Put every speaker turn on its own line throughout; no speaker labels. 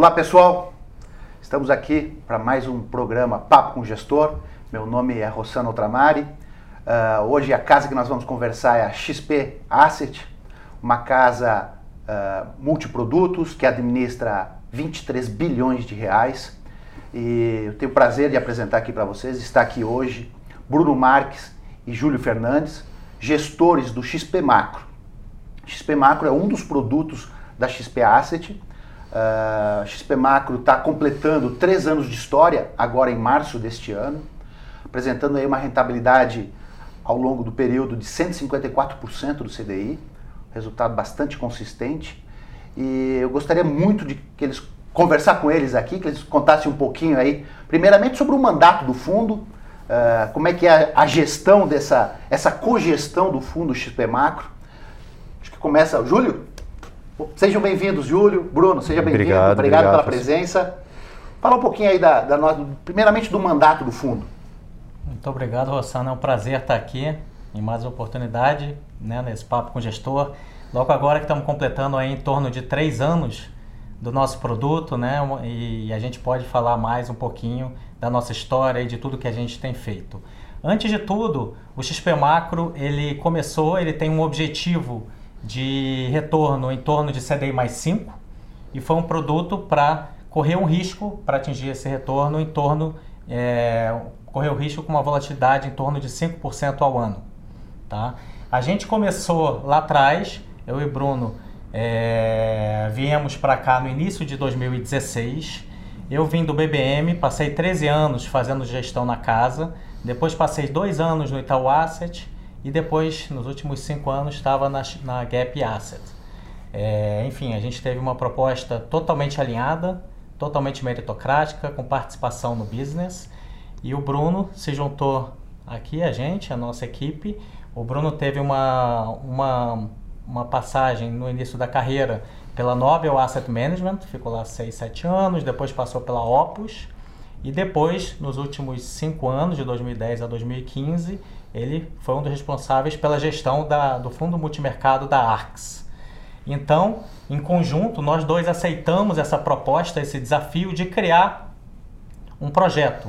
Olá pessoal, estamos aqui para mais um programa Papo com Gestor. Meu nome é Rossano Ultramari. Uh, hoje a casa que nós vamos conversar é a XP Asset, uma casa uh, multiprodutos que administra 23 bilhões de reais. E eu tenho o prazer de apresentar aqui para vocês, está aqui hoje Bruno Marques e Júlio Fernandes, gestores do XP Macro. XP Macro é um dos produtos da XP Asset. Uh, XP Macro está completando três anos de história, agora em março deste ano, apresentando aí uma rentabilidade ao longo do período de 154% do CDI, resultado bastante consistente. E eu gostaria muito de que eles conversar com eles aqui, que eles contassem um pouquinho aí, primeiramente sobre o mandato do fundo, uh, como é que é a gestão dessa, essa cogestão do fundo XP Macro. Acho que começa, Júlio? Sejam bem-vindos, Júlio, Bruno, seja bem-vindo, obrigado, obrigado, obrigado, pela presença. Fala um pouquinho aí da, da, primeiramente do mandato do fundo.
Muito obrigado, Rossana. É um prazer estar aqui em mais uma oportunidade, né, nesse papo com o gestor. Logo agora que estamos completando aí em torno de três anos do nosso produto, né, e a gente pode falar mais um pouquinho da nossa história e de tudo que a gente tem feito. Antes de tudo, o XP Macro ele começou, ele tem um objetivo de retorno em torno de CDI mais 5 e foi um produto para correr um risco para atingir esse retorno em torno é, correr o risco com uma volatilidade em torno de 5% ao ano. Tá? A gente começou lá atrás, eu e Bruno é, viemos para cá no início de 2016. Eu vim do BBM, passei 13 anos fazendo gestão na casa, depois passei dois anos no Itaú Asset e depois, nos últimos cinco anos, estava na, na Gap Asset. É, enfim, a gente teve uma proposta totalmente alinhada, totalmente meritocrática, com participação no business. E o Bruno se juntou aqui a gente, a nossa equipe. O Bruno teve uma, uma, uma passagem no início da carreira pela Nobel Asset Management, ficou lá 6, 7 anos, depois passou pela Opus e depois, nos últimos 5 anos, de 2010 a 2015, ele foi um dos responsáveis pela gestão da, do fundo multimercado da ARX. Então, em conjunto, nós dois aceitamos essa proposta, esse desafio de criar um projeto,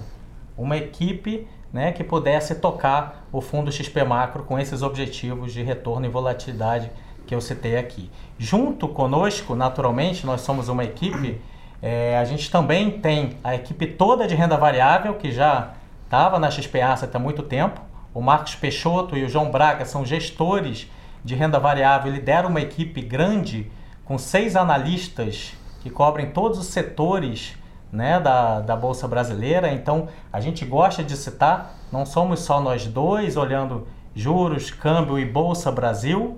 uma equipe né, que pudesse tocar o fundo XP Macro com esses objetivos de retorno e volatilidade que eu citei aqui. Junto conosco, naturalmente, nós somos uma equipe, é, a gente também tem a equipe toda de renda variável, que já estava na XP Asset há muito tempo, o Marcos Peixoto e o João Braga são gestores de renda variável lideram uma equipe grande com seis analistas que cobrem todos os setores né, da, da Bolsa Brasileira. Então, a gente gosta de citar, não somos só nós dois olhando juros, câmbio e Bolsa Brasil.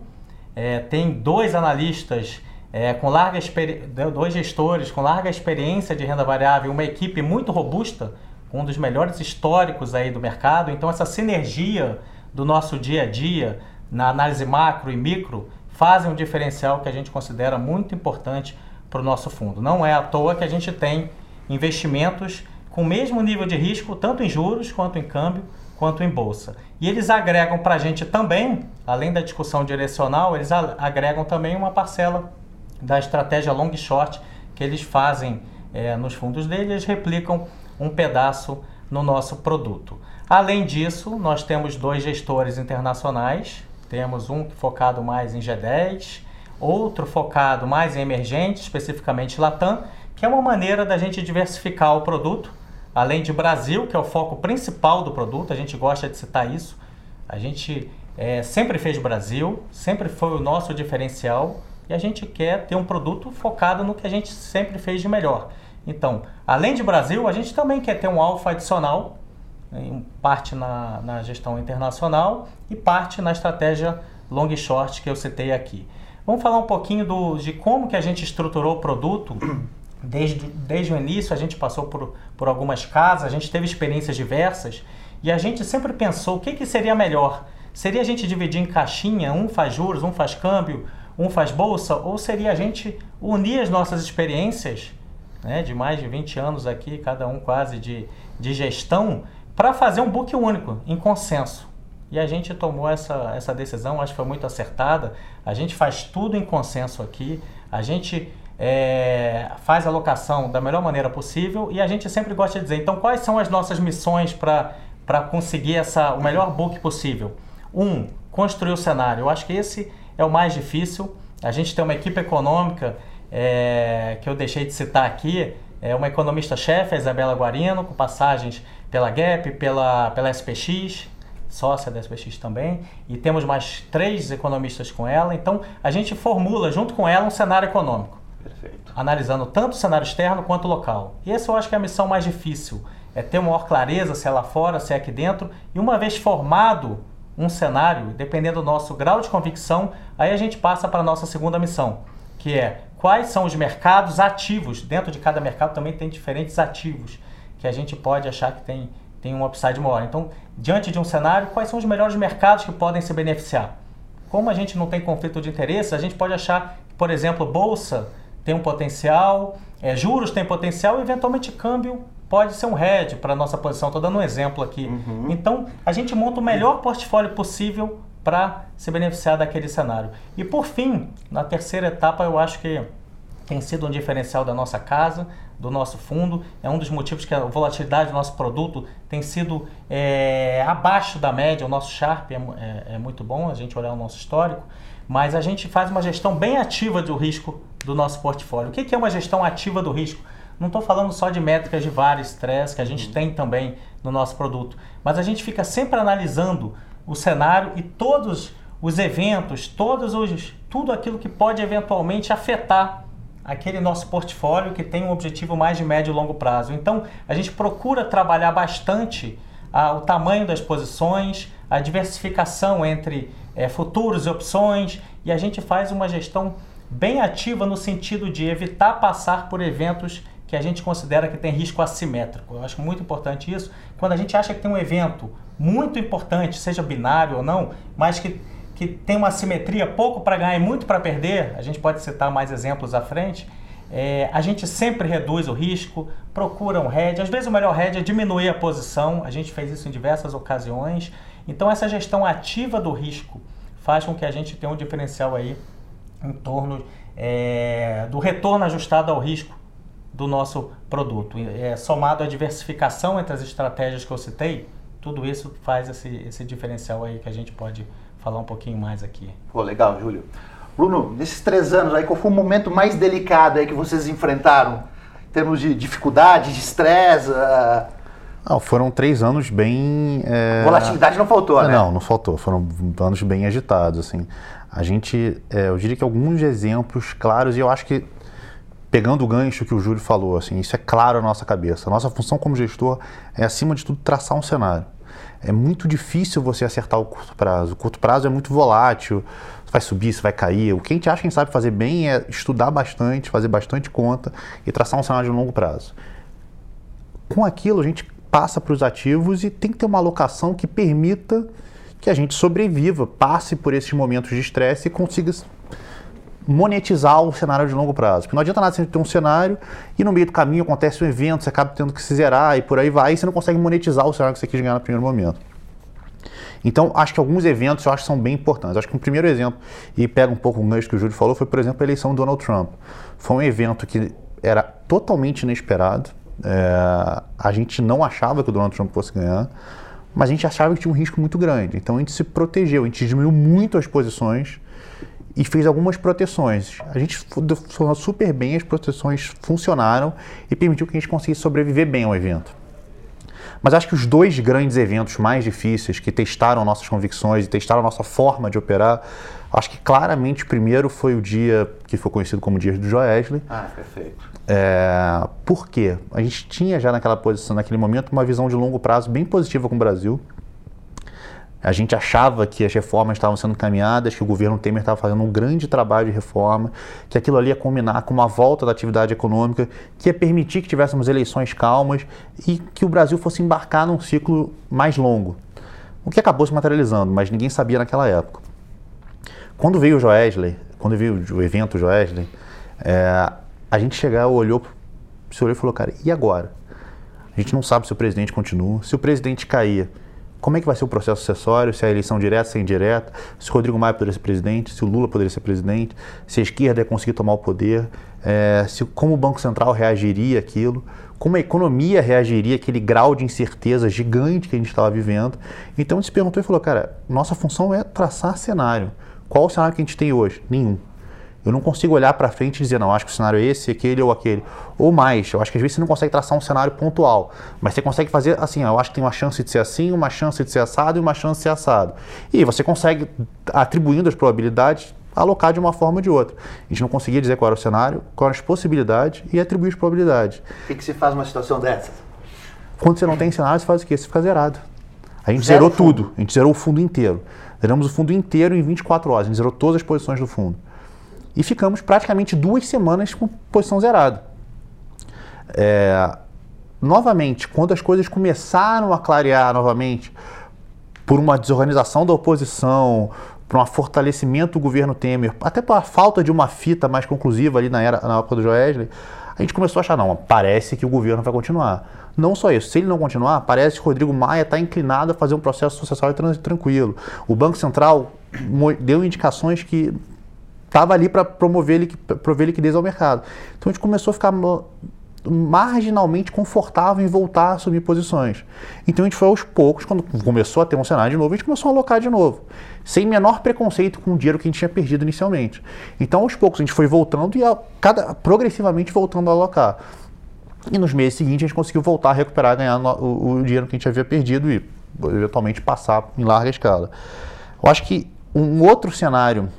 É, tem dois analistas é, com larga dois gestores com larga experiência de renda variável, uma equipe muito robusta um dos melhores históricos aí do mercado. Então essa sinergia do nosso dia a dia na análise macro e micro fazem um diferencial que a gente considera muito importante para o nosso fundo. Não é à toa que a gente tem investimentos com o mesmo nível de risco, tanto em juros, quanto em câmbio, quanto em bolsa. E eles agregam para a gente também, além da discussão direcional, eles agregam também uma parcela da estratégia long short que eles fazem é, nos fundos deles, eles replicam um pedaço no nosso produto. Além disso, nós temos dois gestores internacionais, temos um focado mais em G10, outro focado mais em emergente, especificamente Latam, que é uma maneira da gente diversificar o produto, além de Brasil, que é o foco principal do produto, a gente gosta de citar isso. A gente é, sempre fez Brasil, sempre foi o nosso diferencial e a gente quer ter um produto focado no que a gente sempre fez de melhor. Então, além de Brasil, a gente também quer ter um alfa adicional, né, parte na, na gestão internacional e parte na estratégia long e short que eu citei aqui. Vamos falar um pouquinho do, de como que a gente estruturou o produto. Desde, desde o início a gente passou por, por algumas casas, a gente teve experiências diversas e a gente sempre pensou o que, que seria melhor. Seria a gente dividir em caixinha, um faz juros, um faz câmbio, um faz bolsa, ou seria a gente unir as nossas experiências né, de mais de 20 anos aqui, cada um quase de, de gestão, para fazer um book único, em consenso. E a gente tomou essa, essa decisão, acho que foi muito acertada. A gente faz tudo em consenso aqui. A gente é, faz a alocação da melhor maneira possível e a gente sempre gosta de dizer, então quais são as nossas missões para conseguir essa, o melhor book possível? Um, construir o cenário. Eu acho que esse é o mais difícil. A gente tem uma equipe econômica é, que eu deixei de citar aqui, é uma economista-chefe, a Isabela Guarino, com passagens pela GAP, pela, pela SPX, sócia da SPX também, e temos mais três economistas com ela. Então, a gente formula junto com ela um cenário econômico. Perfeito. Analisando tanto o cenário externo quanto o local. E essa eu acho que é a missão mais difícil. É ter maior clareza se é lá fora, se é aqui dentro. E uma vez formado um cenário, dependendo do nosso grau de convicção, aí a gente passa para a nossa segunda missão, que é quais são os mercados ativos. Dentro de cada mercado também tem diferentes ativos que a gente pode achar que tem, tem um upside maior. Então, diante de um cenário, quais são os melhores mercados que podem se beneficiar? Como a gente não tem conflito de interesse, a gente pode achar que, por exemplo, bolsa tem um potencial, é, juros tem potencial e eventualmente câmbio pode ser um hedge para a nossa posição. Estou dando um exemplo aqui. Uhum. Então, a gente monta o melhor portfólio possível para se beneficiar daquele cenário. E por fim, na terceira etapa, eu acho que tem sido um diferencial da nossa casa, do nosso fundo. É um dos motivos que a volatilidade do nosso produto tem sido é, abaixo da média. O nosso Sharp é, é, é muito bom, a gente olhar o nosso histórico, mas a gente faz uma gestão bem ativa do risco do nosso portfólio. O que é uma gestão ativa do risco? Não estou falando só de métricas de VAR, estresse, que a gente uhum. tem também no nosso produto, mas a gente fica sempre analisando o cenário e todos os eventos, todos os, tudo aquilo que pode eventualmente afetar aquele nosso portfólio que tem um objetivo mais de médio e longo prazo. Então, a gente procura trabalhar bastante ah, o tamanho das posições, a diversificação entre é, futuros e opções, e a gente faz uma gestão bem ativa no sentido de evitar passar por eventos que a gente considera que tem risco assimétrico. Eu acho muito importante isso. Quando a gente acha que tem um evento muito importante, seja binário ou não, mas que, que tem uma assimetria pouco para ganhar e muito para perder, a gente pode citar mais exemplos à frente, é, a gente sempre reduz o risco, procura um hedge. Às vezes o melhor hedge é diminuir a posição, a gente fez isso em diversas ocasiões. Então essa gestão ativa do risco faz com que a gente tenha um diferencial aí em torno é, do retorno ajustado ao risco do nosso produto. É, somado à diversificação entre as estratégias que eu citei, tudo isso faz esse, esse diferencial aí que a gente pode falar um pouquinho mais aqui.
Pô, legal, Júlio. Bruno, nesses três anos aí, qual foi o momento mais delicado aí que vocês enfrentaram? Em termos de dificuldade, de estresse? Uh...
Não, foram três anos bem.
É... Volatilidade não faltou,
não,
né?
Não, não faltou. Foram anos bem agitados, assim. A gente, é, eu diria que alguns exemplos claros, e eu acho que pegando o gancho que o Júlio falou, assim, isso é claro na nossa cabeça. A nossa função como gestor é, acima de tudo, traçar um cenário. É muito difícil você acertar o curto prazo. O curto prazo é muito volátil, vai subir, vai cair. O que a gente acha que sabe fazer bem é estudar bastante, fazer bastante conta e traçar um cenário de longo prazo. Com aquilo, a gente passa para os ativos e tem que ter uma alocação que permita que a gente sobreviva, passe por esses momentos de estresse e consiga monetizar o cenário de longo prazo. Porque não adianta nada você ter um cenário e no meio do caminho acontece um evento, você acaba tendo que se zerar e por aí vai, e você não consegue monetizar o cenário que você quis ganhar no primeiro momento. Então, acho que alguns eventos eu acho que são bem importantes. Acho que um primeiro exemplo, e pega um pouco o gancho que o Júlio falou, foi, por exemplo, a eleição do Donald Trump. Foi um evento que era totalmente inesperado. É, a gente não achava que o Donald Trump fosse ganhar, mas a gente achava que tinha um risco muito grande. Então, a gente se protegeu, a gente diminuiu muito as posições e fez algumas proteções. A gente funcionou super bem, as proteções funcionaram e permitiu que a gente conseguisse sobreviver bem ao evento. Mas acho que os dois grandes eventos mais difíceis que testaram nossas convicções e testaram a nossa forma de operar, acho que claramente o primeiro foi o dia que foi conhecido como Dia do Joesley.
Ah, perfeito.
É, por quê? A gente tinha já naquela posição, naquele momento, uma visão de longo prazo bem positiva com o Brasil. A gente achava que as reformas estavam sendo caminhadas, que o governo Temer estava fazendo um grande trabalho de reforma, que aquilo ali ia combinar com uma volta da atividade econômica, que ia permitir que tivéssemos eleições calmas e que o Brasil fosse embarcar num ciclo mais longo. O que acabou se materializando, mas ninguém sabia naquela época. Quando veio o Joesley, quando veio o evento Joesley, é, a gente chegou, olhou, se olhou e falou, cara, e agora? A gente não sabe se o presidente continua. Se o presidente cair, como é que vai ser o processo sucessório, se a eleição direta, se é indireta, se o Rodrigo Maia poderia ser presidente, se o Lula poderia ser presidente, se a esquerda ia conseguir tomar o poder, é, se, como o Banco Central reagiria aquilo, como a economia reagiria àquele grau de incerteza gigante que a gente estava vivendo. Então a gente se perguntou e falou, cara, nossa função é traçar cenário. Qual o cenário que a gente tem hoje? Nenhum. Eu não consigo olhar para frente e dizer, não, acho que o cenário é esse, aquele ou aquele. Ou mais, eu acho que às vezes você não consegue traçar um cenário pontual, mas você consegue fazer assim, eu acho que tem uma chance de ser assim, uma chance de ser assado e uma chance de ser assado. E você consegue, atribuindo as probabilidades, alocar de uma forma ou de outra. A gente não conseguia dizer qual era o cenário, quais eram as possibilidades e atribuir as probabilidades.
O que, que se faz numa situação dessa?
Quando você não tem cenário, você faz o quê? Você fica zerado. A gente Zero zerou fundo. tudo, a gente zerou o fundo inteiro. Zeramos o fundo inteiro em 24 horas, a gente zerou todas as posições do fundo e ficamos praticamente duas semanas com posição zerada. É, novamente, quando as coisas começaram a clarear novamente, por uma desorganização da oposição, por um fortalecimento do governo Temer, até pela falta de uma fita mais conclusiva ali na, era, na época do Joesley, a gente começou a achar, não, parece que o governo vai continuar. Não só isso, se ele não continuar, parece que o Rodrigo Maia está inclinado a fazer um processo sucessório tranquilo. O Banco Central deu indicações que estava ali para promover, prover liquidez ao mercado. Então a gente começou a ficar marginalmente confortável em voltar a assumir posições. Então a gente foi aos poucos, quando começou a ter um cenário de novo, a gente começou a alocar de novo, sem menor preconceito com o dinheiro que a gente tinha perdido inicialmente. Então aos poucos a gente foi voltando e a, cada, progressivamente voltando a alocar. E nos meses seguintes a gente conseguiu voltar a recuperar, ganhar o, o dinheiro que a gente havia perdido e eventualmente passar em larga escala. Eu acho que um outro cenário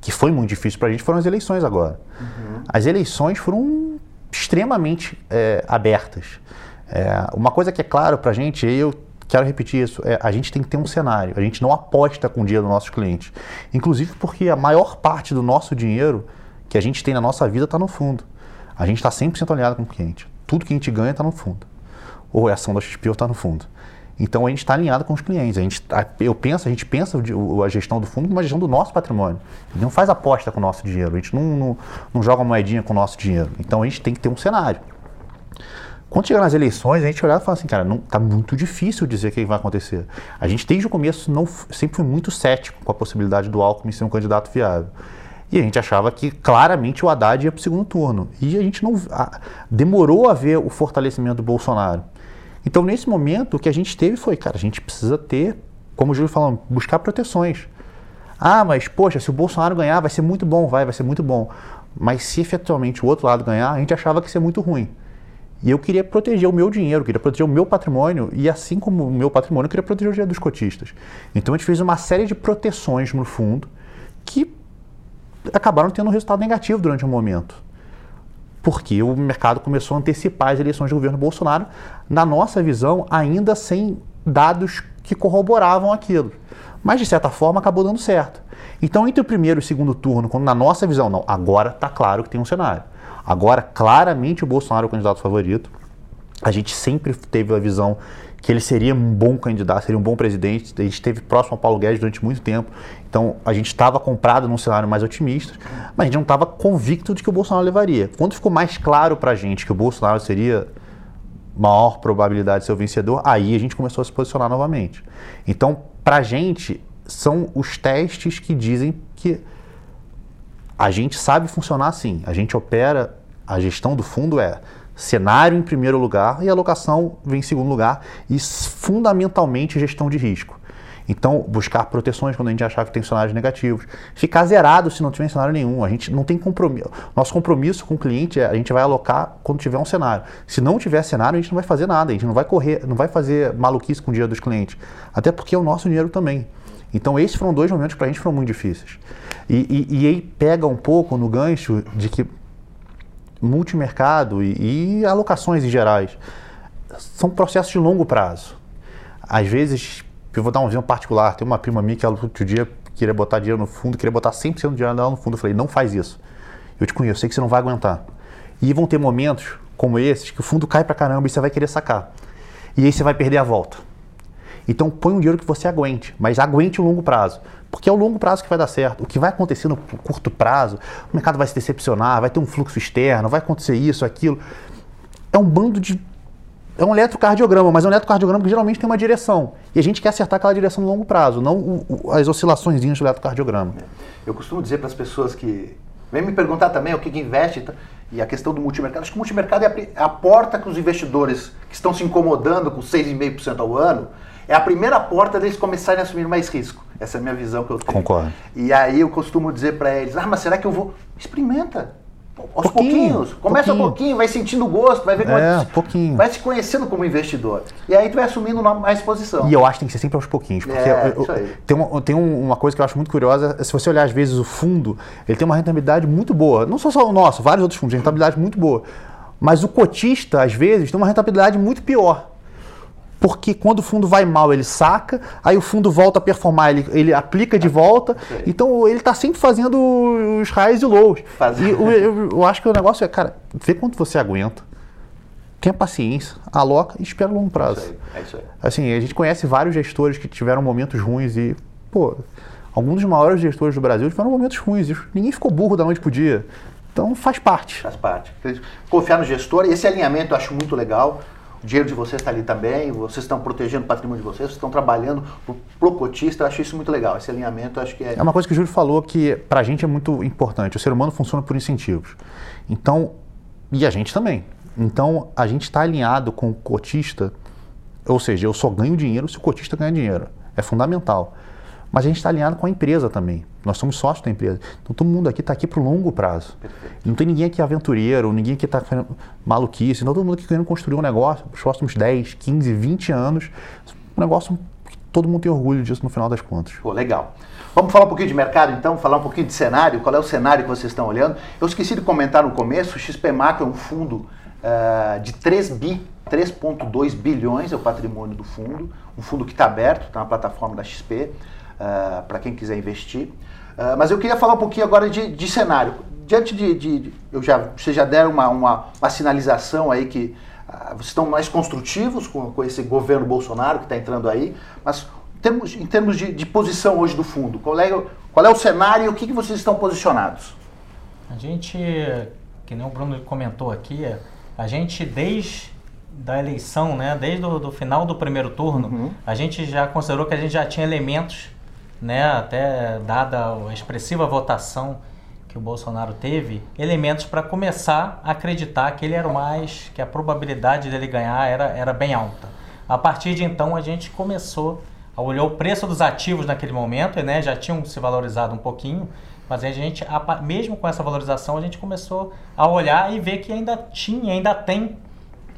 que foi muito difícil para a gente, foram as eleições agora. Uhum. As eleições foram extremamente é, abertas. É, uma coisa que é claro para a gente, e eu quero repetir isso, é, a gente tem que ter um cenário, a gente não aposta com o dinheiro dos nossos clientes. Inclusive porque a maior parte do nosso dinheiro que a gente tem na nossa vida está no fundo. A gente está 100% alinhado com o cliente. Tudo que a gente ganha está no fundo. Ou é ação da XP ou está no fundo. Então a gente está alinhado com os clientes. A gente, eu penso, a gente pensa a gestão do fundo como uma gestão do nosso patrimônio. A gente não faz aposta com o nosso dinheiro, a gente não, não, não joga moedinha com o nosso dinheiro. Então a gente tem que ter um cenário. Quando chegar nas eleições, a gente olhava e falava assim, cara, não, tá muito difícil dizer o que vai acontecer. A gente desde o começo não, sempre foi muito cético com a possibilidade do Alckmin ser um candidato viável. E a gente achava que claramente o Haddad ia para o segundo turno. E a gente não a, demorou a ver o fortalecimento do Bolsonaro. Então, nesse momento, o que a gente teve foi, cara, a gente precisa ter, como o Júlio falou, buscar proteções. Ah, mas, poxa, se o Bolsonaro ganhar, vai ser muito bom, vai, vai ser muito bom. Mas se efetivamente o outro lado ganhar, a gente achava que ia ser muito ruim. E eu queria proteger o meu dinheiro, queria proteger o meu patrimônio, e assim como o meu patrimônio, eu queria proteger o dinheiro dos cotistas. Então a gente fez uma série de proteções no fundo que acabaram tendo um resultado negativo durante um momento porque o mercado começou a antecipar as eleições do governo Bolsonaro, na nossa visão, ainda sem dados que corroboravam aquilo. Mas, de certa forma, acabou dando certo. Então, entre o primeiro e o segundo turno, quando na nossa visão, não, agora está claro que tem um cenário. Agora, claramente, o Bolsonaro é o candidato favorito. A gente sempre teve a visão que ele seria um bom candidato, seria um bom presidente. A gente esteve próximo ao Paulo Guedes durante muito tempo. Então a gente estava comprado num cenário mais otimista, mas a gente não estava convicto de que o Bolsonaro levaria. Quando ficou mais claro para a gente que o Bolsonaro seria maior probabilidade de ser o vencedor, aí a gente começou a se posicionar novamente. Então, para a gente, são os testes que dizem que a gente sabe funcionar assim. A gente opera, a gestão do fundo é cenário em primeiro lugar e alocação vem em segundo lugar e fundamentalmente gestão de risco. Então, buscar proteções quando a gente achar que tem cenários negativos. Ficar zerado se não tiver cenário nenhum. A gente não tem compromisso. Nosso compromisso com o cliente é a gente vai alocar quando tiver um cenário. Se não tiver cenário, a gente não vai fazer nada. A gente não vai correr, não vai fazer maluquice com o dinheiro dos clientes. Até porque é o nosso dinheiro também. Então, esses foram dois momentos que para a gente foram muito difíceis. E, e, e aí pega um pouco no gancho de que multimercado e, e alocações em gerais são processos de longo prazo. Às vezes, eu vou dar um exemplo particular, tem uma prima minha que ela outro dia queria botar dinheiro no fundo, queria botar 100% do dinheiro dela no fundo. Eu falei, não faz isso. Eu te conheço, sei que você não vai aguentar. E vão ter momentos como esses que o fundo cai pra caramba e você vai querer sacar. E aí você vai perder a volta. Então põe um dinheiro que você aguente, mas aguente o longo prazo. Porque é o longo prazo que vai dar certo. O que vai acontecer no curto prazo, o mercado vai se decepcionar, vai ter um fluxo externo, vai acontecer isso, aquilo. É um bando de é um eletrocardiograma, mas é um eletrocardiograma que geralmente tem uma direção. E a gente quer acertar aquela direção no longo prazo, não o, o, as oscilações do eletrocardiograma.
Eu costumo dizer para as pessoas que vem me perguntar também o que, que investe e a questão do multimercado. Acho que o multimercado é a, a porta que os investidores que estão se incomodando com 6,5% ao ano, é a primeira porta deles começarem a assumir mais risco. Essa é a minha visão que eu tenho.
Concordo.
E aí eu costumo dizer para eles, ah, mas será que eu vou... Experimenta aos pouquinho, pouquinhos. Começa pouquinho. um pouquinho, vai sentindo o gosto, vai ver como
é, pouquinho.
vai se conhecendo como investidor. E aí tu vai assumindo mais posição.
E eu acho que tem que ser sempre aos pouquinhos, porque é, eu, eu, tem, uma, tem uma coisa que eu acho muito curiosa, se você olhar às vezes o fundo, ele tem uma rentabilidade muito boa. Não só, só o nosso, vários outros fundos, rentabilidade muito boa. Mas o cotista, às vezes, tem uma rentabilidade muito pior porque quando o fundo vai mal, ele saca, aí o fundo volta a performar, ele, ele aplica de volta. Então ele está sempre fazendo os highs e lows. E eu, eu, eu, acho que o negócio é, cara, vê quanto você aguenta. Tenha paciência, aloca e espera a longo prazo. Isso aí, é isso aí. Assim, a gente conhece vários gestores que tiveram momentos ruins e, pô, alguns dos maiores gestores do Brasil tiveram momentos ruins. Ninguém ficou burro da noite pro dia. Então faz parte.
Faz parte. Confiar no gestor, esse alinhamento eu acho muito legal. O dinheiro de vocês está ali também, vocês estão protegendo o patrimônio de vocês, vocês estão trabalhando para o cotista, eu acho isso muito legal. Esse alinhamento acho que é.
É uma coisa que o Júlio falou que para a gente é muito importante. O ser humano funciona por incentivos. Então, e a gente também. Então, a gente está alinhado com o cotista, ou seja, eu só ganho dinheiro se o cotista ganha dinheiro. É fundamental. Mas a gente está alinhado com a empresa também. Nós somos sócios da empresa. Então todo mundo aqui está aqui para o longo prazo. Perfeito. Não tem ninguém aqui aventureiro, ninguém aqui está maluquice. Não, todo mundo aqui querendo construir um negócio para os próximos 10, 15, 20 anos. Um negócio que todo mundo tem orgulho disso no final das contas.
Pô, legal. Vamos falar um pouquinho de mercado então, falar um pouquinho de cenário. Qual é o cenário que vocês estão olhando? Eu esqueci de comentar no começo, o XP Macro é um fundo uh, de 3 bi 3,2 bilhões é o patrimônio do fundo, um fundo que está aberto, está na plataforma da XP uh, ah, para quem quiser investir. Uh, mas eu queria falar um pouquinho agora de, de cenário. Diante de, de, de, eu já, vocês já deram uma, uma, uma sinalização aí que uh, vocês estão mais construtivos com, com esse governo Bolsonaro que está entrando aí, mas em termos, em termos de, de posição hoje do fundo, qual é, qual é o cenário e o que, que vocês estão posicionados?
A gente, que nem o Bruno comentou aqui, a gente desde da eleição, né, desde o do final do primeiro turno, uhum. a gente já considerou que a gente já tinha elementos né, até dada a expressiva votação que o Bolsonaro teve, elementos para começar a acreditar que ele era o mais, que a probabilidade dele ganhar era, era bem alta. A partir de então a gente começou a olhar o preço dos ativos naquele momento, né, já tinham se valorizado um pouquinho, mas a gente, mesmo com essa valorização, a gente começou a olhar e ver que ainda tinha, ainda tem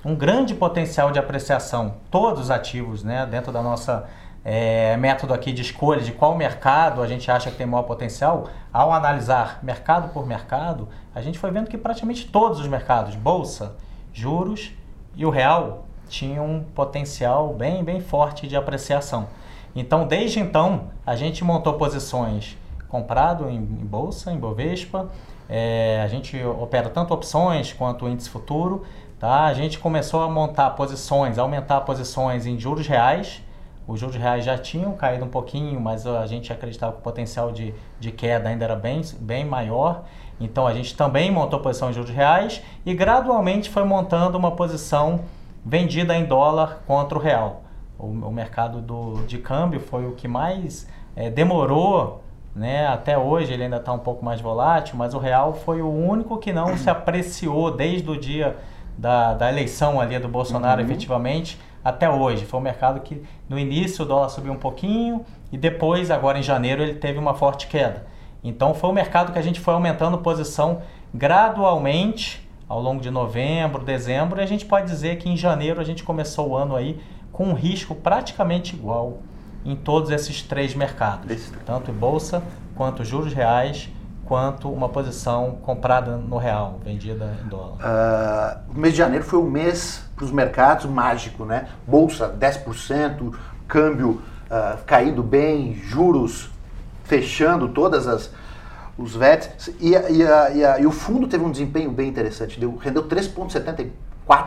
um grande potencial de apreciação. Todos os ativos, né, dentro da nossa é, método aqui de escolha de qual mercado a gente acha que tem maior potencial, ao analisar mercado por mercado, a gente foi vendo que praticamente todos os mercados, bolsa, juros e o real, tinham um potencial bem, bem forte de apreciação. Então, desde então, a gente montou posições comprado em, em bolsa, em Bovespa, é, a gente opera tanto opções quanto índice futuro, tá? A gente começou a montar posições, aumentar posições em juros reais, os juros reais já tinham caído um pouquinho, mas a gente acreditava que o potencial de, de queda ainda era bem, bem maior. Então a gente também montou posição em juros reais e gradualmente foi montando uma posição vendida em dólar contra o real. O, o mercado do, de câmbio foi o que mais é, demorou, né? até hoje ele ainda está um pouco mais volátil, mas o real foi o único que não se apreciou desde o dia da, da eleição ali do Bolsonaro uhum. efetivamente até hoje. Foi um mercado que no início o dólar subiu um pouquinho e depois, agora em janeiro, ele teve uma forte queda. Então foi um mercado que a gente foi aumentando posição gradualmente ao longo de novembro, dezembro, e a gente pode dizer que em janeiro a gente começou o ano aí com um risco praticamente igual em todos esses três mercados, tanto em bolsa quanto juros reais quanto uma posição comprada no real, vendida em dólar.
Uh, o mês de janeiro foi um mês para os mercados mágico, né? Bolsa 10%, câmbio uh, caindo bem, juros fechando todas as os VETs e, e, e, e, o fundo teve um desempenho bem interessante, deu, rendeu 3,74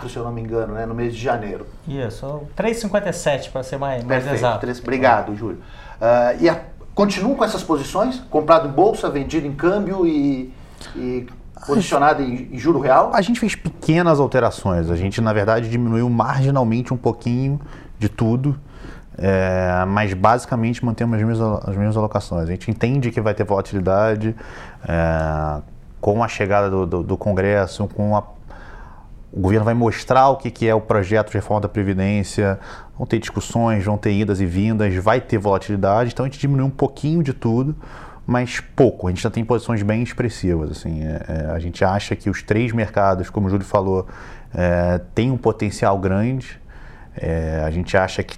se eu não me engano, né, no mês de janeiro.
Isso, 3,57 para ser mais, mais exato.
3, obrigado, Júlio. Uh, e a, continuam com essas posições? Comprado em bolsa, vendido em câmbio e. e... posicionada em, em juro real?
A gente fez pequenas alterações. A gente, na verdade, diminuiu marginalmente um pouquinho de tudo. É, mas basicamente mantemos as mesmas, as mesmas alocações. A gente entende que vai ter volatilidade é, com a chegada do, do, do Congresso, com a, o governo vai mostrar o que é o projeto de reforma da Previdência, vão ter discussões, vão ter idas e vindas, vai ter volatilidade, então a gente diminuiu um pouquinho de tudo, mas pouco. A gente já tem posições bem expressivas. Assim, é, é a gente acha que os três mercados, como o Júlio falou, é, têm um potencial grande. É, a gente acha que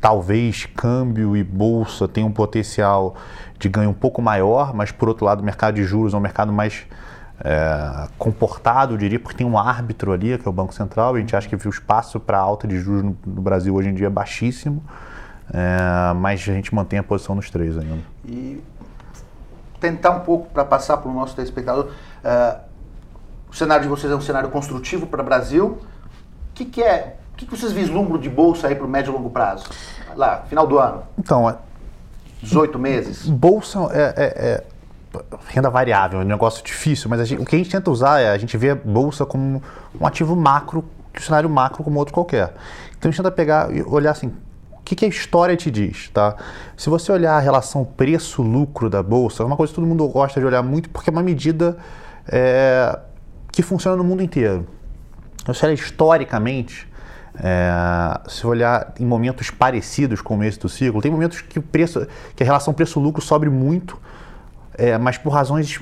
talvez câmbio e bolsa tenham um potencial de ganho um pouco maior, mas por outro lado, o mercado de juros é um mercado mais é, comportado, eu diria, porque tem um árbitro ali, que é o Banco Central, e a gente acha que o espaço para alta de juros no, no, Brasil hoje em dia é baixíssimo, é, mas a gente mantém a posição nos três ainda.
E tentar um pouco para passar para o nosso telespectador, uh, o cenário de vocês é um cenário construtivo para o Brasil. O que, que é o que, que vocês vislumbram de bolsa aí para o médio e longo prazo? Lá, final do ano.
Então,
18 meses?
Bolsa é, é, é renda variável, é um negócio difícil, mas gente, o que a gente tenta usar é a gente vê a bolsa como um ativo macro, que o cenário macro como outro qualquer. Então a gente tenta pegar e olhar assim, o que, que, a história te diz, tá? Se você olhar a relação preço-lucro da bolsa, é uma coisa que todo mundo gosta de olhar muito porque é uma medida é, que funciona no mundo inteiro. Então, se olhar historicamente, é, se olhar em momentos parecidos com esse do ciclo, tem momentos que o preço, que a relação preço-lucro sobe muito, é, mas por razões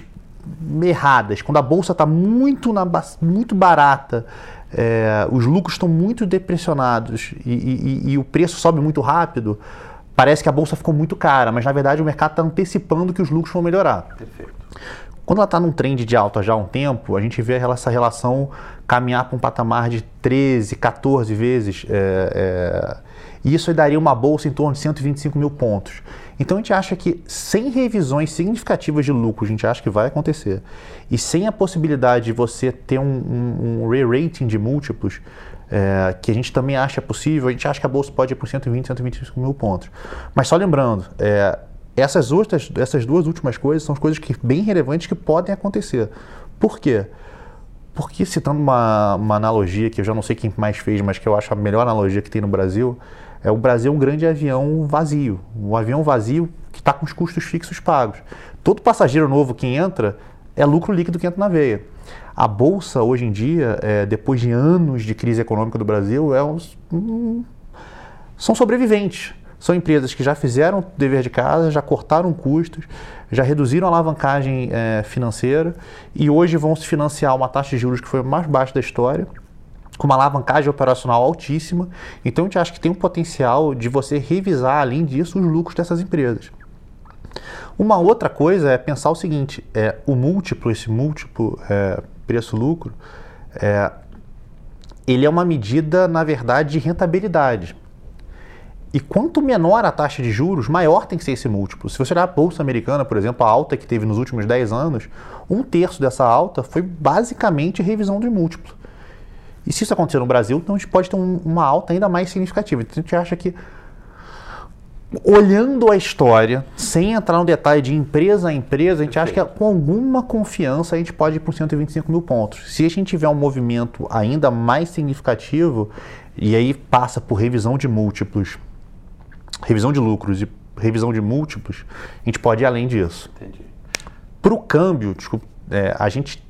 erradas. Quando a bolsa está muito, na, muito barata, é, os lucros estão muito depressionados e, e, e, o preço sobe muito rápido, parece que a bolsa ficou muito cara, mas na verdade o mercado está antecipando que os lucros vão melhorar. Perfeito. Quando ela está num trend de alta já há um tempo, a gente vê essa relação caminhar para um patamar de 13, 14 vezes. É, é, e isso daria uma bolsa em torno de 125 mil pontos. Então a gente acha que sem revisões significativas de lucro, a gente acha que vai acontecer, e sem a possibilidade de você ter um, um, um re-rating de múltiplos, é, que a gente também acha possível, a gente acha que a bolsa pode ir por 120, 125 mil pontos. Mas só lembrando, é, essas, outras, essas duas últimas coisas são as coisas que, bem relevantes que podem acontecer. Por quê? Porque, citando uma, uma analogia que eu já não sei quem mais fez, mas que eu acho a melhor analogia que tem no Brasil, é o Brasil é um grande avião vazio. Um avião vazio que está com os custos fixos pagos. Todo passageiro novo que entra é lucro líquido que entra na veia. A Bolsa, hoje em dia, é, depois de anos de crise econômica do Brasil, é uns, são sobreviventes. São empresas que já fizeram o dever de casa, já cortaram custos, já reduziram a alavancagem é, financeira e hoje vão se financiar uma taxa de juros que foi a mais baixa da história, com uma alavancagem operacional altíssima. Então a gente acha que tem um potencial de você revisar, além disso, os lucros dessas empresas. Uma outra coisa é pensar o seguinte: é, o múltiplo, esse múltiplo é, preço-lucro, é, ele é uma medida, na verdade, de rentabilidade. E quanto menor a taxa de juros, maior tem que ser esse múltiplo. Se você olhar a Bolsa Americana, por exemplo, a alta que teve nos últimos 10 anos, um terço dessa alta foi basicamente revisão de múltiplo. E se isso acontecer no Brasil, então a gente pode ter um, uma alta ainda mais significativa. Então a gente acha que, olhando a história, sem entrar no detalhe de empresa a empresa, a gente acha que com alguma confiança a gente pode ir por 125 mil pontos. Se a gente tiver um movimento ainda mais significativo, e aí passa por revisão de múltiplos revisão de lucros e revisão de múltiplos, a gente pode ir além disso. Entendi. Para o câmbio, desculpa, é, a gente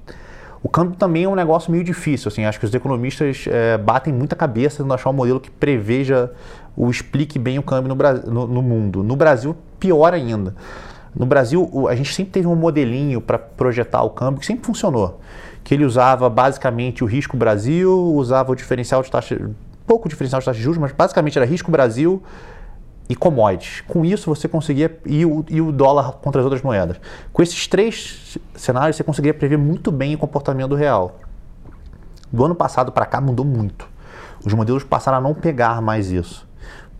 o câmbio também é um negócio meio difícil, assim, acho que os economistas é, batem muita cabeça no achar um modelo que preveja ou explique bem o câmbio no, no, no, mundo. No Brasil, pior ainda. No Brasil, a gente sempre teve um modelinho para projetar o câmbio que sempre funcionou, que ele usava basicamente o risco Brasil, usava o diferencial de taxa, pouco diferencial de taxa de juros, mas basicamente era risco Brasil, e commodities. Com isso você conseguia e o, e o dólar contra as outras moedas. Com esses três cenários você conseguiria prever muito bem o comportamento real. Do ano passado para cá mudou muito. Os modelos passaram a não pegar mais isso.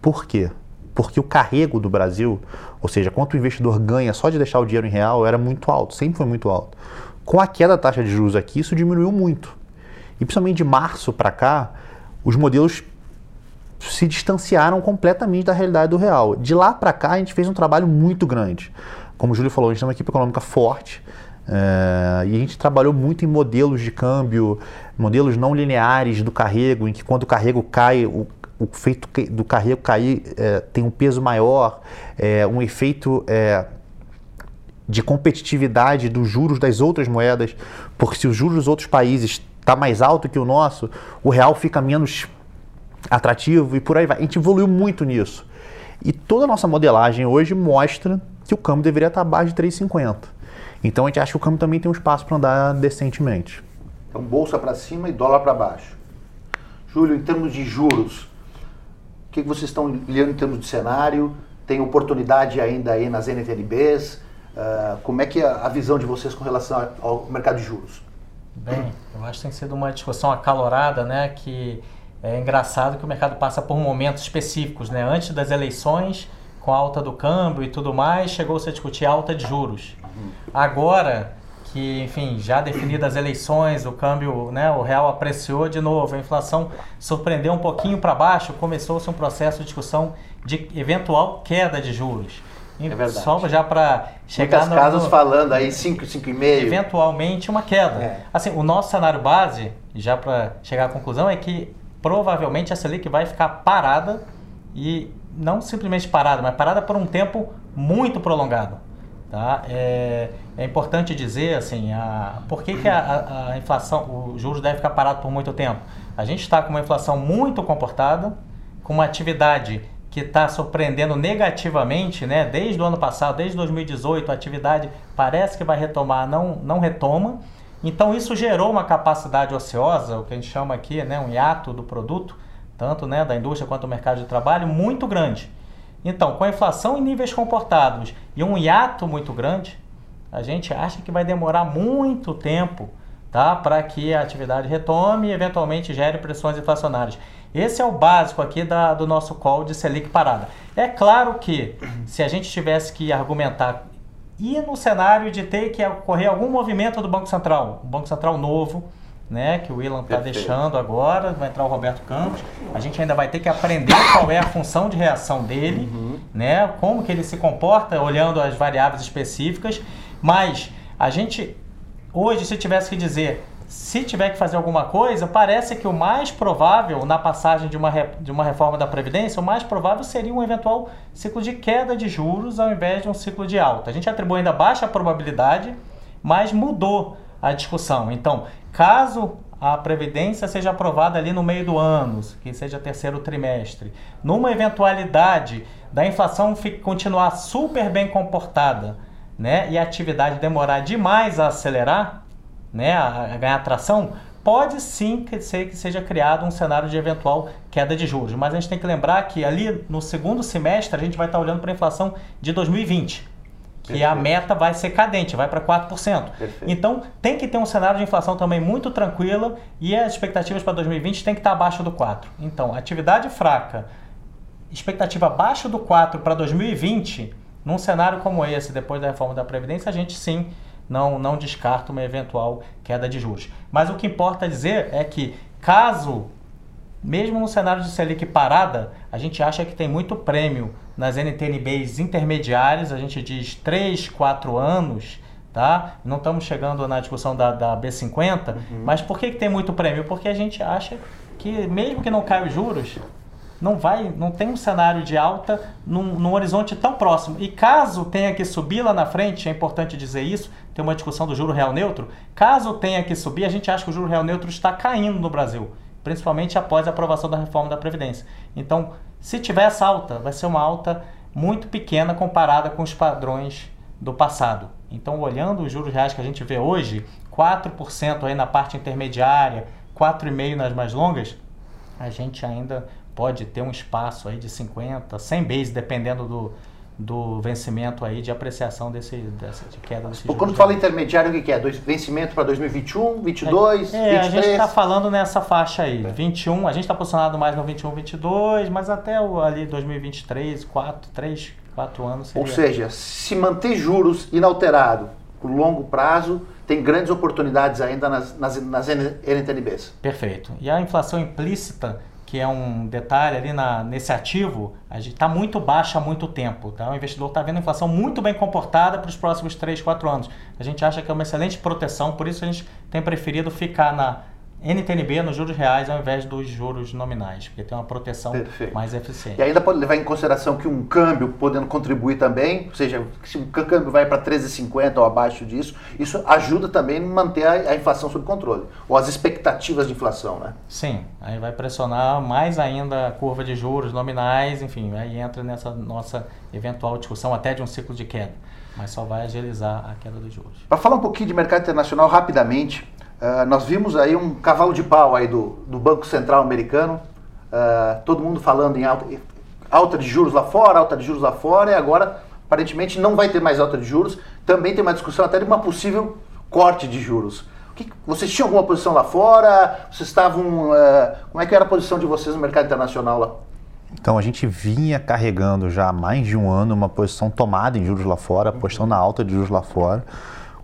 Por quê? Porque o carrego do Brasil, ou seja, quanto o investidor ganha só de deixar o dinheiro em real, era muito alto, sempre foi muito alto. Com a queda da taxa de juros aqui, isso diminuiu muito. E principalmente de março para cá, os modelos se distanciaram completamente da realidade do real. De lá para cá, a gente fez um trabalho muito grande. Como o Júlio falou, a gente tem uma equipe econômica forte, É, e a gente trabalhou muito em modelos de câmbio, modelos não lineares do carrego, em que quando o carrego cai, o, o efeito do carrego cair é, tem um peso maior, é, um efeito de competitividade dos juros das outras moedas, porque se os juros dos outros países está mais alto que o nosso, o real fica menos atrativo e por aí vai. A gente evoluiu muito nisso. E toda a nossa modelagem hoje mostra que o câmbio deveria estar abaixo de 3,50. Então a gente acha que o câmbio também tem um espaço para andar decentemente.
Então bolsa para cima e dólar para baixo. Júlio, em termos de juros, o que vocês estão olhando em termos de cenário? Tem oportunidade ainda aí nas NTNBs? Uh, como é que é a visão de vocês com relação ao mercado de juros?
Bem, eu acho que tem sido uma discussão acalorada, né? Que é engraçado que o mercado passa por momentos específicos, né? Antes das eleições, com a alta do câmbio e tudo mais, chegou-se a discutir alta de juros. Agora que, enfim, já definidas as eleições, o câmbio, né, o real apreciou de novo, a inflação surpreendeu um pouquinho para baixo, começou-se um processo de discussão de eventual queda de juros.
É verdade.
Só já para chegar
Muitas no, casas falando aí 5, 5,5.
Eventualmente uma queda. É. Assim, o nosso cenário base, já para chegar à conclusão, é que provavelmente a Selic vai ficar parada e não simplesmente parada, mas parada por um tempo muito prolongado. Tá? É, é importante dizer assim, a, por que, que a, a, inflação, os juros deve ficar parado por muito tempo? A gente está com uma inflação muito comportada, com uma atividade que está surpreendendo negativamente, né? Desde o ano passado, desde 2018, a atividade parece que vai retomar, não, não retoma. Então isso gerou uma capacidade ociosa, o que a gente chama aqui, né, um hiato do produto, tanto né, da indústria quanto do mercado de trabalho, muito grande. Então, com a inflação em níveis comportados e um hiato muito grande, a gente acha que vai demorar muito tempo tá, para que a atividade retome e eventualmente gere pressões inflacionárias. Esse é o básico aqui da, do nosso call de Selic parada. É claro que se a gente tivesse que argumentar e no cenário de ter que ocorrer algum movimento do Banco Central, um Banco Central novo, né, que o Ilan está deixando agora, vai entrar o Roberto Campos, a gente ainda vai ter que aprender qual é a função de reação dele, uhum. né, como que ele se comporta olhando as variáveis específicas, mas a gente hoje se tivesse que dizer se tiver que fazer alguma coisa, parece que o mais provável na passagem de uma, de uma reforma da Previdência, o mais provável seria um eventual ciclo de queda de juros ao invés de um ciclo de alta. A gente atribui ainda baixa probabilidade, mas mudou a discussão. Então, caso a Previdência seja aprovada ali no meio do ano, que seja terceiro trimestre, numa eventualidade da inflação continuar super bem comportada, né, e a atividade demorar demais a acelerar, né, a, ganhar tração, pode sim ser que seja criado um cenário de eventual queda de juros. Mas a gente tem que lembrar que ali no segundo semestre a gente vai estar olhando para a inflação de 2020. Que Perfeito. a meta vai ser cadente, vai para 4%. Perfeito. Então tem que ter um cenário de inflação também muito tranquila e as expectativas para 2020 tem que estar abaixo do 4%. Então, atividade fraca, expectativa abaixo do 4% para 2020, num cenário como esse, depois da reforma da Previdência, a gente sim não, não descarta uma eventual queda de juros. Mas o que importa dizer é que, caso, mesmo no cenário de Selic parada, a gente acha que tem muito prêmio nas NTNBs intermediárias, a gente diz 3, 4 anos, tá? Não estamos chegando na discussão da, da B50, uhum. mas por que, que tem muito prêmio? Porque a gente acha que, mesmo que não caia os juros, não vai, não tem um cenário de alta num, num, horizonte tão próximo. E caso tenha que subir lá na frente, é importante dizer isso, tem uma discussão do juro real neutro, caso tenha que subir, a gente acha que o juro real neutro está caindo no Brasil, principalmente após a aprovação da reforma da Previdência. Então, se tiver essa alta, vai ser uma alta muito pequena comparada com os padrões do passado. Então, olhando os juros reais que a gente vê hoje, 4% aí na parte intermediária, 4,5% nas mais longas, a gente ainda pode ter um espaço aí de 50, 100 bases, dependendo do, do vencimento aí de apreciação desse, dessa de queda desse
Quando fala intermediário, o que é? Dois, vencimento para 2021, 22, é, é 23?
a gente está falando nessa faixa aí, é. 21, a gente está posicionado mais no 21, 22, mas até o, ali 2023, 4, 3, 4 anos
seria... Ou seja, se manter juros inalterado por longo prazo, tem grandes oportunidades ainda nas, nas, nas NTNBs.
Perfeito. E a inflação implícita que é um detalhe ali na, nesse ativo, está muito baixa há muito tempo. Tá? O investidor está vendo a inflação muito bem comportada para os próximos 3, 4 anos. A gente acha que é uma excelente proteção, por isso a gente tem preferido ficar na NTNB nos juros reais ao invés dos juros nominais, porque tem uma proteção Perfeito. mais eficiente.
E ainda pode levar em consideração que um câmbio podendo contribuir também, ou seja, se um câmbio vai para 13,50 ou abaixo disso, isso ajuda também a manter a, inflação sob controle, ou as expectativas de inflação, né?
Sim, aí vai pressionar mais ainda a curva de juros nominais, enfim, aí entra nessa nossa eventual discussão até de um ciclo de queda, mas só vai agilizar a queda dos juros.
Para falar um pouquinho de mercado internacional rapidamente, Uh, nós vimos aí um cavalo de pau aí do, do Banco Central americano, uh, todo mundo falando em alta, alta de juros lá fora, alta de juros lá fora, e agora aparentemente não vai ter mais alta de juros. Também tem uma discussão até de uma possível corte de juros. Que, vocês tinham alguma posição lá fora? Vocês estavam. Uh, como é que era a posição de vocês no mercado internacional lá?
Então a gente vinha carregando já há mais de um ano uma posição tomada em juros lá fora, apostando na alta de juros lá fora.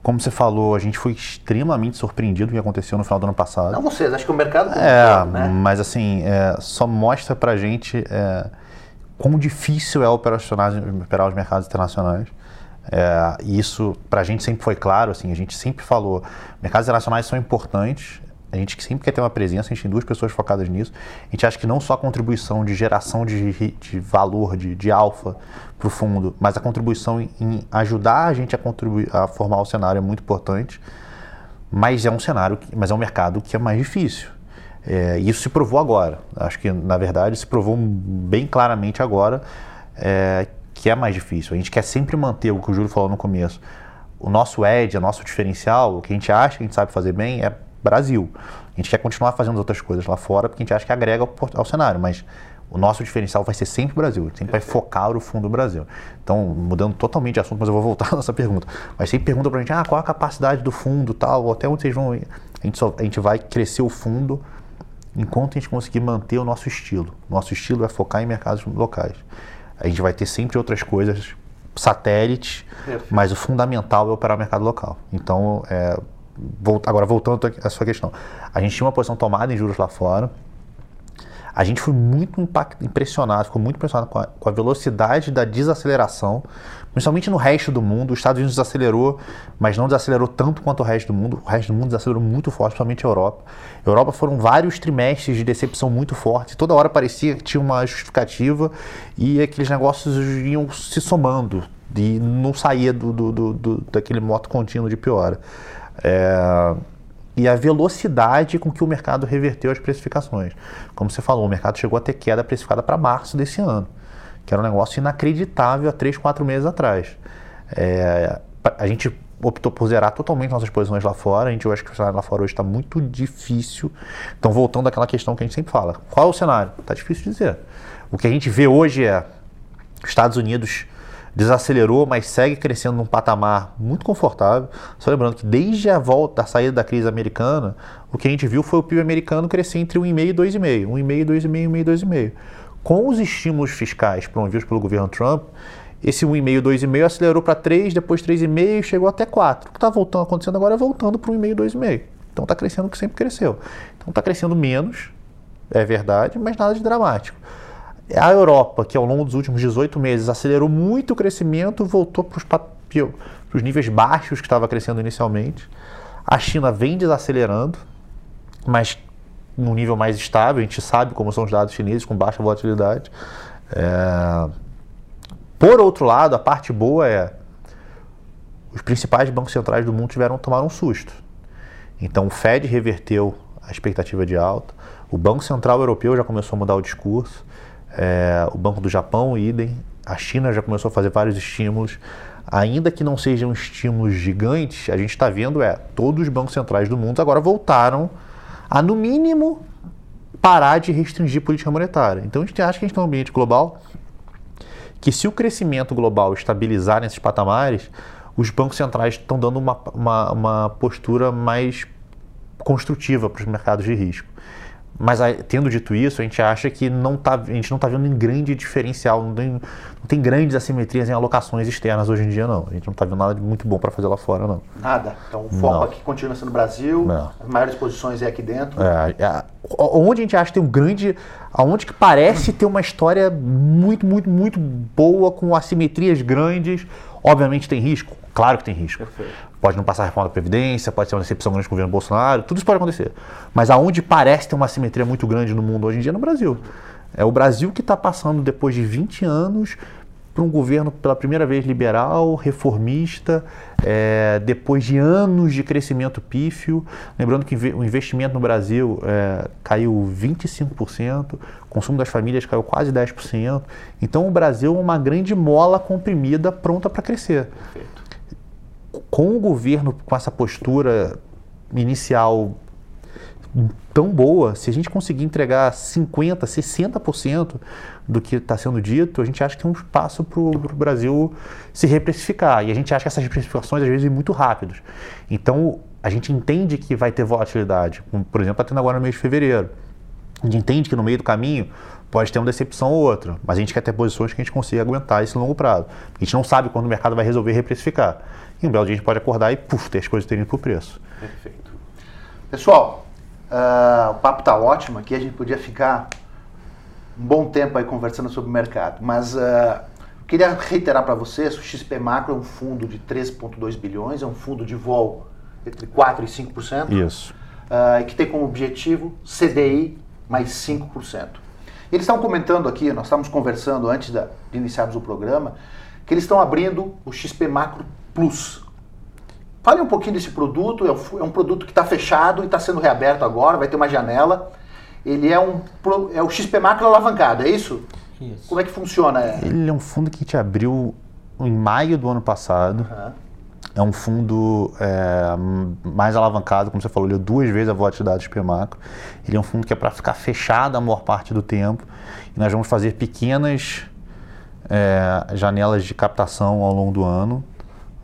Como você falou, a gente foi extremamente surpreendido com o que aconteceu no final do ano passado.
Não vocês, acho que o mercado...
É, né? mas assim, é, só mostra pra gente é, quão difícil é operar, operar os mercados internacionais. É, e isso pra gente sempre foi claro, assim, a gente sempre falou, mercados internacionais são importantes, a gente sempre quer ter uma presença, a gente tem duas pessoas focadas nisso. A gente acha que não só a contribuição de geração de, de valor, de, de alfa para o fundo, mas a contribuição em, ajudar a gente a contribuir a formar o cenário é muito importante. Mas é um cenário, mas é um mercado que é mais difícil. É, isso se provou agora. Acho que, na verdade, se provou bem claramente agora é, que é mais difícil. A gente quer sempre manter o que o Júlio falou no começo. O nosso edge, o nosso diferencial, o que a gente acha que a gente sabe fazer bem é Brasil. A gente quer continuar fazendo outras coisas lá fora porque a gente acha que agrega ao, ao cenário, mas o nosso diferencial vai ser sempre o Brasil, sempre vai focar o fundo Brasil. Então, mudando totalmente de assunto, mas eu vou voltar nessa pergunta. Mas sempre pergunta pra gente, ah, qual a capacidade do fundo tal, até onde vocês vão ir. A gente, só, a gente vai crescer o fundo enquanto a gente conseguir manter o nosso estilo. Nosso estilo é focar em mercados locais. A gente vai ter sempre outras coisas, satélites, mas o fundamental é operar o mercado local. Então, é, agora voltando à sua questão, a gente tinha uma posição tomada em juros lá fora. A gente foi muito impressionado, ficou muito impressionado com a, com a, velocidade da desaceleração, principalmente no resto do mundo. Os Estados Unidos desacelerou, mas não desacelerou tanto quanto o resto do mundo. O resto do mundo desacelerou muito forte, principalmente a Europa. Europa foram vários trimestres de decepção muito forte. Toda hora parecia que tinha uma justificativa e aqueles negócios iam se somando e não saía do, do, do, do daquele moto contínuo de piora. É, e a velocidade com que o mercado reverteu as precificações. Como você falou, o mercado chegou a ter queda precificada para março desse ano, que era um negócio inacreditável há 3, 4 meses atrás. É, a gente optou por zerar totalmente nossas posições lá fora. A gente acha que o cenário lá fora hoje está muito difícil. Então, voltando àquela questão que a gente sempre fala: qual é o cenário? Está difícil de dizer. O que a gente vê hoje é Estados Unidos desacelerou, mas segue crescendo num patamar muito confortável. Só lembrando que desde a volta, a saída da crise americana, o que a gente viu foi o PIB americano crescer entre 1,5 e 2,5, 1,5, 2,5, 1,5, 2,5. Com os estímulos fiscais promovidos pelo governo Trump, esse 1,5, 2,5 acelerou para 3, depois 3,5 e chegou até 4. O que está voltando acontecendo agora é voltando para 1,5, 2,5. Então está crescendo o que sempre cresceu. Então está crescendo menos, é verdade, mas nada de dramático. A Europa, que ao longo dos últimos 18 meses acelerou muito o crescimento, voltou para os níveis baixos que estava crescendo inicialmente. A China vem desacelerando, mas num nível mais estável. A gente sabe como são os dados chineses, com baixa volatilidade. É... Por outro lado, a parte boa é os principais bancos centrais do mundo tiveram tomar um susto. Então o Fed reverteu a expectativa de alta, o Banco Central Europeu já começou a mudar o discurso. É, o Banco do Japão, idem. A China já começou a fazer vários estímulos. Ainda que não sejam estímulos gigantes, a gente está vendo é todos os bancos centrais do mundo agora voltaram a, no mínimo, parar de restringir política monetária. Então a gente acha que a gente está num ambiente global que se o crescimento global estabilizar nesses patamares, os bancos centrais estão dando uma, uma, uma postura mais construtiva para os mercados de risco. Mas tendo dito isso, a gente acha que não tá, a gente não está vendo um grande diferencial, não tem, não tem grandes assimetrias em alocações externas hoje em dia, não. A gente não está vendo nada de muito bom para fazer lá fora, não.
Nada. Então o foco não. aqui continua sendo no Brasil, não. as maiores posições é aqui dentro.
É, é, onde a gente acha que tem um grande. Aonde que parece ter uma história muito, muito, muito boa, com assimetrias grandes. Obviamente tem risco? Claro que tem risco. Perfeito. Pode não passar a reforma da Previdência, pode ser uma decepção grande com o governo Bolsonaro, tudo isso pode acontecer. Mas aonde parece ter uma assimetria muito grande no mundo hoje em dia é no Brasil. É o Brasil que está passando, depois de 20 anos, para um governo pela primeira vez liberal, reformista, é, depois de anos de crescimento pífio. Lembrando que o investimento no Brasil é, caiu 25%, o consumo das famílias caiu quase 10%. Então o Brasil é uma grande mola comprimida pronta para crescer. Perfeito. Com o governo com essa postura inicial tão boa, se a gente conseguir entregar 50%, 60% do que está sendo dito, a gente acha que tem um espaço para o Brasil se reprecificar. E a gente acha que essas reprecificações às vezes vêm muito rápidas. Então, a gente entende que vai ter volatilidade, por exemplo, está tendo agora no mês de fevereiro. A gente entende que no meio do caminho pode ter uma decepção ou outra, mas a gente quer ter posições que a gente consiga aguentar esse longo prazo. A gente não sabe quando o mercado vai resolver reprecificar. E um belo dia a gente pode acordar e, puf, ter as coisas terem para o preço.
Perfeito. Pessoal, Uh, o papo tá ótimo aqui, a gente podia ficar um bom tempo aí conversando sobre o mercado, mas uh, queria reiterar para vocês, o XP Macro é um fundo de 13,2 bilhões, é um fundo de vol entre 4% e 5%.
Isso.
Uh, que tem como objetivo CDI mais 5%. Eles estão comentando aqui, nós estávamos conversando antes de iniciarmos o programa, que eles estão abrindo o XP Macro Plus, Fale um pouquinho desse produto. É um, produto que está fechado e está sendo reaberto agora, vai ter uma janela. Ele é um é o XP Macro alavancado, é isso? Isso. Como é que funciona?
Ele é um fundo que a gente abriu em maio do ano passado. Uhum. É um fundo é, mais alavancado, como você falou, ele é duas vezes a volatilidade do XP Macro. Ele é um fundo que é para ficar fechado a maior parte do tempo. E nós vamos fazer pequenas é, janelas de captação ao longo do ano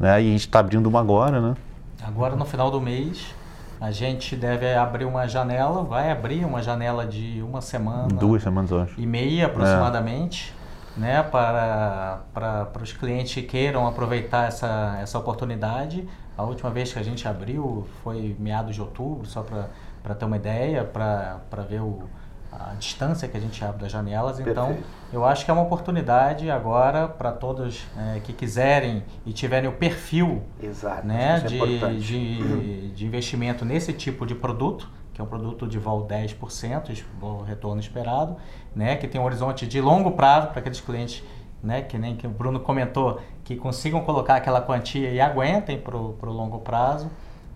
né? E a gente está abrindo uma agora, né?
Agora no final do mês a gente deve abrir uma janela, vai abrir uma janela de uma semana,
duas semanas, acho.
e meia aproximadamente, é. Né, para, para, para os clientes que queiram aproveitar essa, essa oportunidade. A última vez que a gente abriu foi meados de outubro, só para, para ter uma ideia, para, para ver o, a distância que a gente abre das janelas. Então, Perfeito. eu acho que é uma oportunidade agora para todos é, que quiserem e tiverem o perfil
Exato,
né, é de, de, de, investimento nesse tipo de produto, que é um produto de vol 10%, o retorno esperado, né, que tem um horizonte de longo prazo para aqueles clientes né, que nem que o Bruno comentou, que consigam colocar aquela quantia e aguentem para o longo prazo.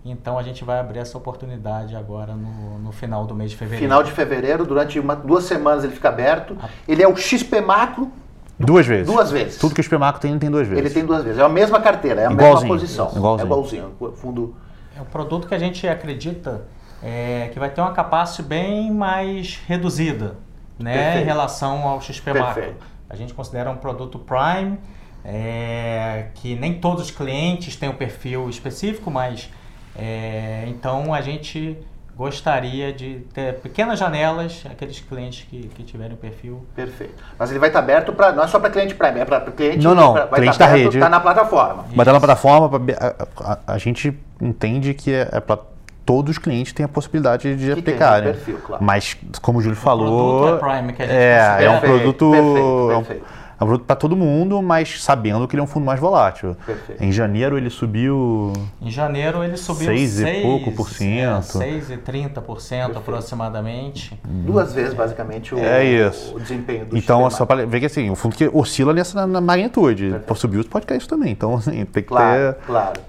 Então a gente vai abrir essa oportunidade agora no, no final do mês de fevereiro.
Final de fevereiro, durante uma, duas semanas ele fica aberto. Ah. Ele é o XP Macro.
Duas vezes.
Duas vezes.
Tudo que o XP Macro tem, ele tem duas vezes.
Ele tem duas vezes. É a mesma carteira, é a igualzinho, mesma posição.
Igualzinho.
É igualzinho. Fundo...
É um produto que a gente acredita é, que vai ter uma capacidade bem mais reduzida né, em relação ao XP Macro. A gente considera um produto Prime, é, que nem todos os clientes têm um perfil específico, mas é, então a gente gostaria de ter pequenas janelas, aqueles clientes que, que tiverem o perfil.
Perfeito. Mas ele vai estar aberto para não é só para cliente Prime, é para cliente.
Não, não. Pra, cliente da rede.
Está na plataforma.
Vai estar na plataforma. A, a, a, gente entende que é, é para todos os clientes têm a possibilidade de que aplicar, né? Perfil, claro. Mas como o Júlio o falou,
é, Prime que a gente
é, é um produto perfeito, perfeito. É um produto para todo mundo, mas sabendo que ele é um fundo mais volátil. Perfeito. Em janeiro ele subiu.
Em janeiro ele subiu
6 e pouco por cento.
6 e 30 por cento aproximadamente.
Duas vezes, basicamente, o,
é isso.
o desempenho do
Então, só para ver que assim, o fundo que oscila nessa na magnitude. Por subir, pode cair isso também. Então, assim, tem que
claro,
ter.
Claro.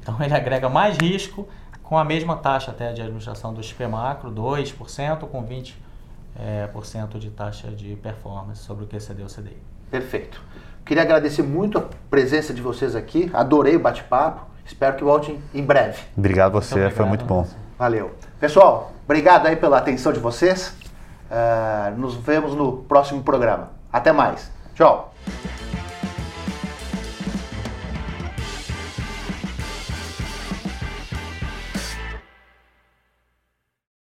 Então ele agrega mais risco com a mesma taxa até de administração do XP Macro, 2%, com 20% é, por cento de taxa de performance sobre o que excedeu o CDI.
Perfeito. Queria agradecer muito a presença de vocês aqui. Adorei o bate-papo. Espero que voltem em breve.
Obrigado a você, obrigado, foi muito bom.
Valeu. Pessoal, obrigado aí pela atenção de vocês. Uh, nos vemos no próximo programa. Até mais. Tchau.